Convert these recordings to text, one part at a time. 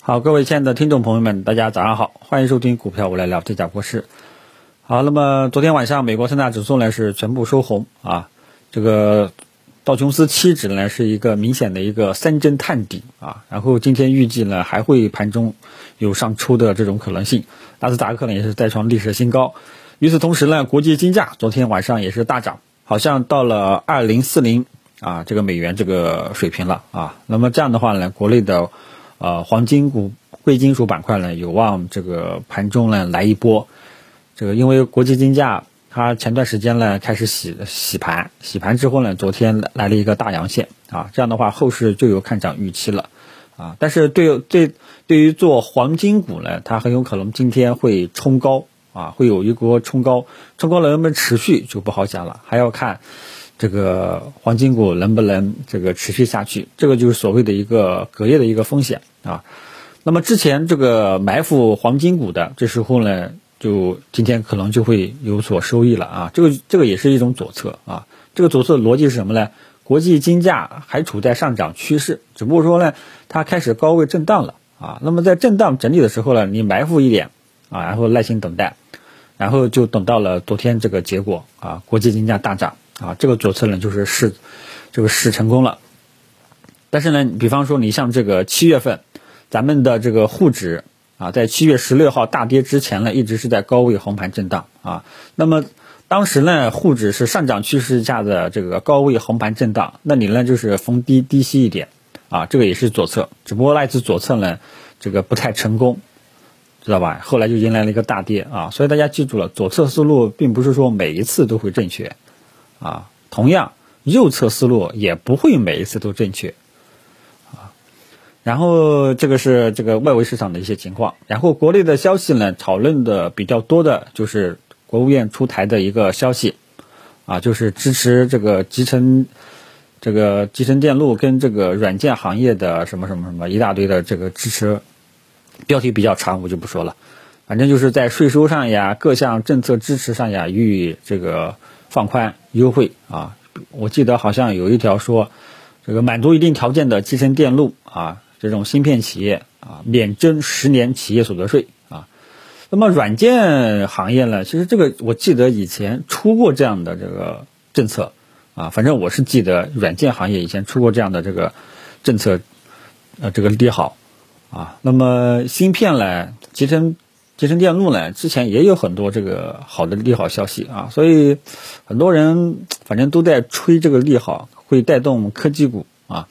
好，各位亲爱的听众朋友们，大家早上好，欢迎收听股票我来聊，这家国事。好，那么昨天晚上美国三大指数呢是全部收红啊，这个道琼斯期指呢是一个明显的一个三针探底啊，然后今天预计呢还会盘中有上抽的这种可能性，纳斯达克呢也是再创历史新高。与此同时呢，国际金价昨天晚上也是大涨，好像到了二零四零啊这个美元这个水平了啊。那么这样的话呢，国内的呃黄金股、贵金属板块呢有望这个盘中呢来一波。这个因为国际金价它前段时间呢开始洗洗盘，洗盘之后呢，昨天来了一个大阳线啊，这样的话后市就有看涨预期了啊。但是对对对于做黄金股呢，它很有可能今天会冲高啊，会有一波冲高，冲高能不能持续就不好讲了，还要看这个黄金股能不能这个持续下去，这个就是所谓的一个隔夜的一个风险啊。那么之前这个埋伏黄金股的，这时候呢？就今天可能就会有所收益了啊，这个这个也是一种左侧啊，这个左侧逻辑是什么呢？国际金价还处在上涨趋势，只不过说呢，它开始高位震荡了啊。那么在震荡整理的时候呢，你埋伏一点啊，然后耐心等待，然后就等到了昨天这个结果啊，国际金价大涨啊，这个左侧呢就是试这个试成功了。但是呢，比方说你像这个七月份，咱们的这个沪指。啊，在七月十六号大跌之前呢，一直是在高位横盘震荡啊。那么当时呢，沪指是上涨趋势下的这个高位横盘震荡，那你呢就是逢低低吸一点啊，这个也是左侧，只不过那次左侧呢，这个不太成功，知道吧？后来就迎来了一个大跌啊。所以大家记住了，左侧思路并不是说每一次都会正确啊，同样右侧思路也不会每一次都正确。啊然后这个是这个外围市场的一些情况，然后国内的消息呢，讨论的比较多的就是国务院出台的一个消息，啊，就是支持这个集成这个集成电路跟这个软件行业的什么什么什么一大堆的这个支持，标题比较长，我就不说了，反正就是在税收上呀，各项政策支持上呀予以这个放宽优惠啊，我记得好像有一条说，这个满足一定条件的集成电路啊。这种芯片企业啊，免征十年企业所得税啊。那么软件行业呢？其实这个我记得以前出过这样的这个政策啊，反正我是记得软件行业以前出过这样的这个政策，呃，这个利好啊。那么芯片呢，集成集成电路呢，之前也有很多这个好的利好消息啊，所以很多人反正都在吹这个利好会带动科技股啊。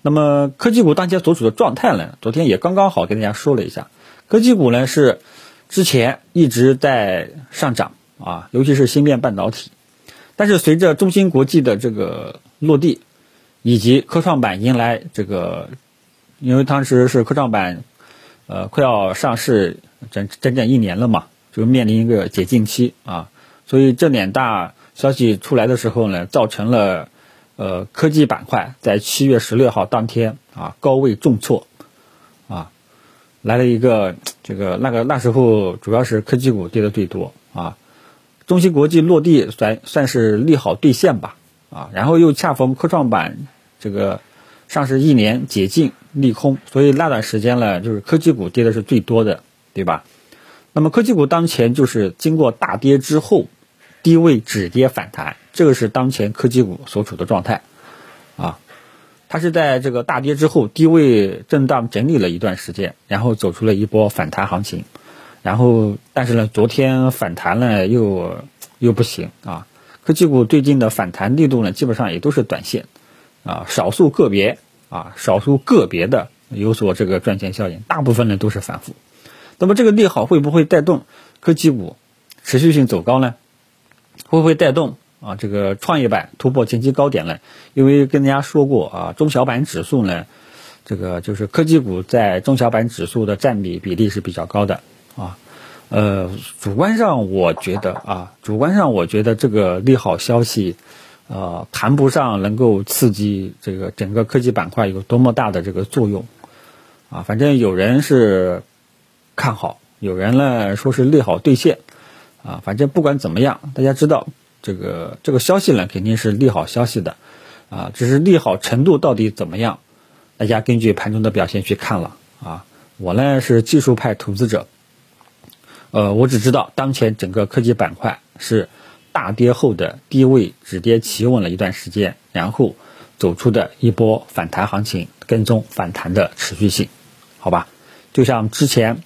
那么科技股当前所处的状态呢？昨天也刚刚好跟大家说了一下，科技股呢是之前一直在上涨啊，尤其是芯片半导体。但是随着中芯国际的这个落地，以及科创板迎来这个，因为当时是科创板呃快要上市整整整一年了嘛，就面临一个解禁期啊，所以这两大消息出来的时候呢，造成了。呃，科技板块在七月十六号当天啊，高位重挫，啊，来了一个这个那个那时候主要是科技股跌的最多啊，中芯国际落地算算是利好兑现吧，啊，然后又恰逢科创板这个上市一年解禁利空，所以那段时间呢，就是科技股跌的是最多的，对吧？那么科技股当前就是经过大跌之后。低位止跌反弹，这个是当前科技股所处的状态，啊，它是在这个大跌之后低位震荡整理了一段时间，然后走出了一波反弹行情，然后但是呢，昨天反弹了又又不行啊，科技股最近的反弹力度呢基本上也都是短线，啊，少数个别啊，少数个别的有所这个赚钱效应，大部分呢都是反复，那么这个利好会不会带动科技股持续性走高呢？会不会带动啊？这个创业板突破前期高点呢？因为跟大家说过啊，中小板指数呢，这个就是科技股在中小板指数的占比比例是比较高的啊。呃，主观上我觉得啊，主观上我觉得这个利好消息，呃，谈不上能够刺激这个整个科技板块有多么大的这个作用啊。反正有人是看好，有人呢说是利好兑现。啊，反正不管怎么样，大家知道这个这个消息呢，肯定是利好消息的，啊，只是利好程度到底怎么样，大家根据盘中的表现去看了啊。我呢是技术派投资者，呃，我只知道当前整个科技板块是大跌后的低位止跌企稳了一段时间，然后走出的一波反弹行情，跟踪反弹的持续性，好吧？就像之前，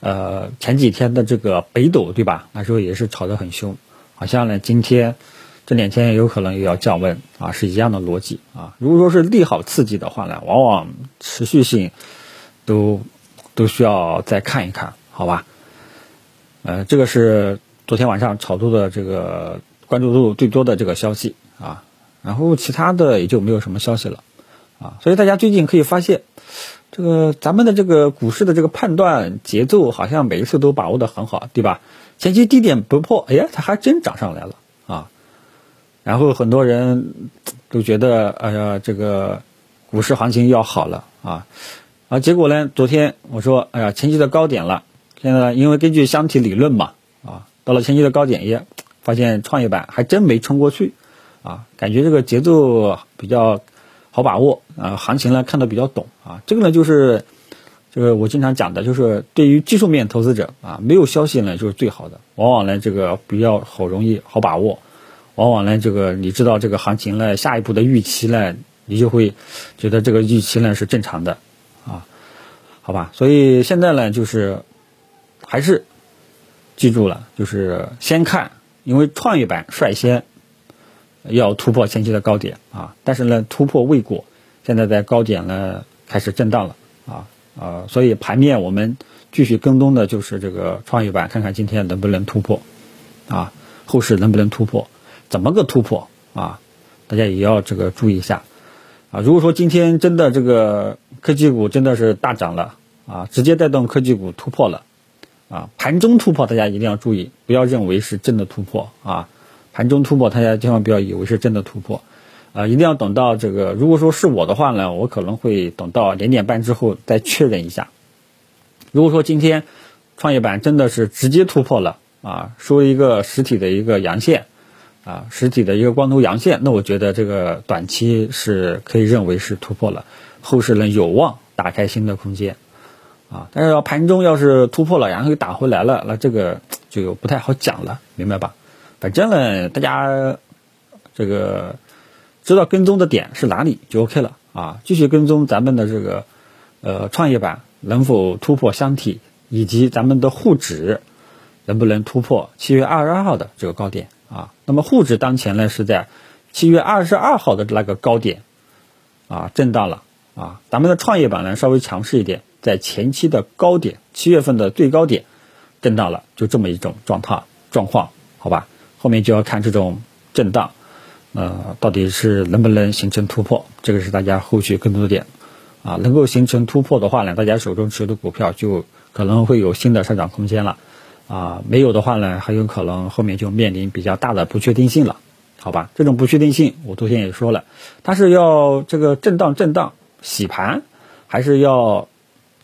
呃，前几天的这个北斗，对吧？那时候也是炒得很凶，好像呢今天。这两天有可能也要降温啊，是一样的逻辑啊。如果说是利好刺激的话呢，往往持续性都都需要再看一看，好吧？呃，这个是昨天晚上炒作的这个关注度最多的这个消息啊。然后其他的也就没有什么消息了啊。所以大家最近可以发现，这个咱们的这个股市的这个判断节奏好像每一次都把握的很好，对吧？前期低点不破，哎呀，它还真涨上来了啊。然后很多人都觉得，哎呀，这个股市行情要好了啊，啊，结果呢，昨天我说，哎呀，前期的高点了，现在因为根据箱体理论嘛，啊，到了前期的高点，也发现创业板还真没冲过去，啊，感觉这个节奏比较好把握，啊，行情呢看得比较懂，啊，这个呢就是这个我经常讲的，就是对于技术面投资者啊，没有消息呢就是最好的，往往呢这个比较好容易好把握。往往呢，这个你知道这个行情呢，下一步的预期呢，你就会觉得这个预期呢是正常的，啊，好吧，所以现在呢，就是还是记住了，就是先看，因为创业板率先要突破前期的高点啊，但是呢，突破未果，现在在高点呢开始震荡了啊啊，所以盘面我们继续跟踪的就是这个创业板，看看今天能不能突破啊，后市能不能突破。怎么个突破啊？大家也要这个注意一下啊！如果说今天真的这个科技股真的是大涨了啊，直接带动科技股突破了啊，盘中突破大家一定要注意，不要认为是真的突破啊！盘中突破大家千万不要以为是真的突破啊！一定要等到这个，如果说是我的话呢，我可能会等到两点半之后再确认一下。如果说今天创业板真的是直接突破了啊，收一个实体的一个阳线。啊，实体的一个光头阳线，那我觉得这个短期是可以认为是突破了，后市呢有望打开新的空间，啊，但是要盘中要是突破了，然后又打回来了，那这个就不太好讲了，明白吧？反正呢，大家这个知道跟踪的点是哪里就 OK 了啊，继续跟踪咱们的这个呃创业板能否突破箱体，以及咱们的沪指能不能突破七月二十二号的这个高点。啊，那么沪指当前呢是在七月二十二号的那个高点啊震荡了啊，咱们的创业板呢稍微强势一点，在前期的高点七月份的最高点震荡了，就这么一种状态状况，好吧？后面就要看这种震荡，呃，到底是能不能形成突破，这个是大家后续更多的点啊，能够形成突破的话呢，大家手中持有的股票就可能会有新的上涨空间了。啊，没有的话呢，很有可能后面就面临比较大的不确定性了，好吧？这种不确定性，我昨天也说了，它是要这个震荡震荡洗盘，还是要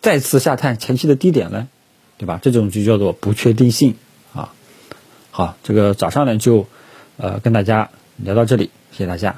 再次下探前期的低点呢？对吧？这种就叫做不确定性啊。好，这个早上呢就呃跟大家聊到这里，谢谢大家。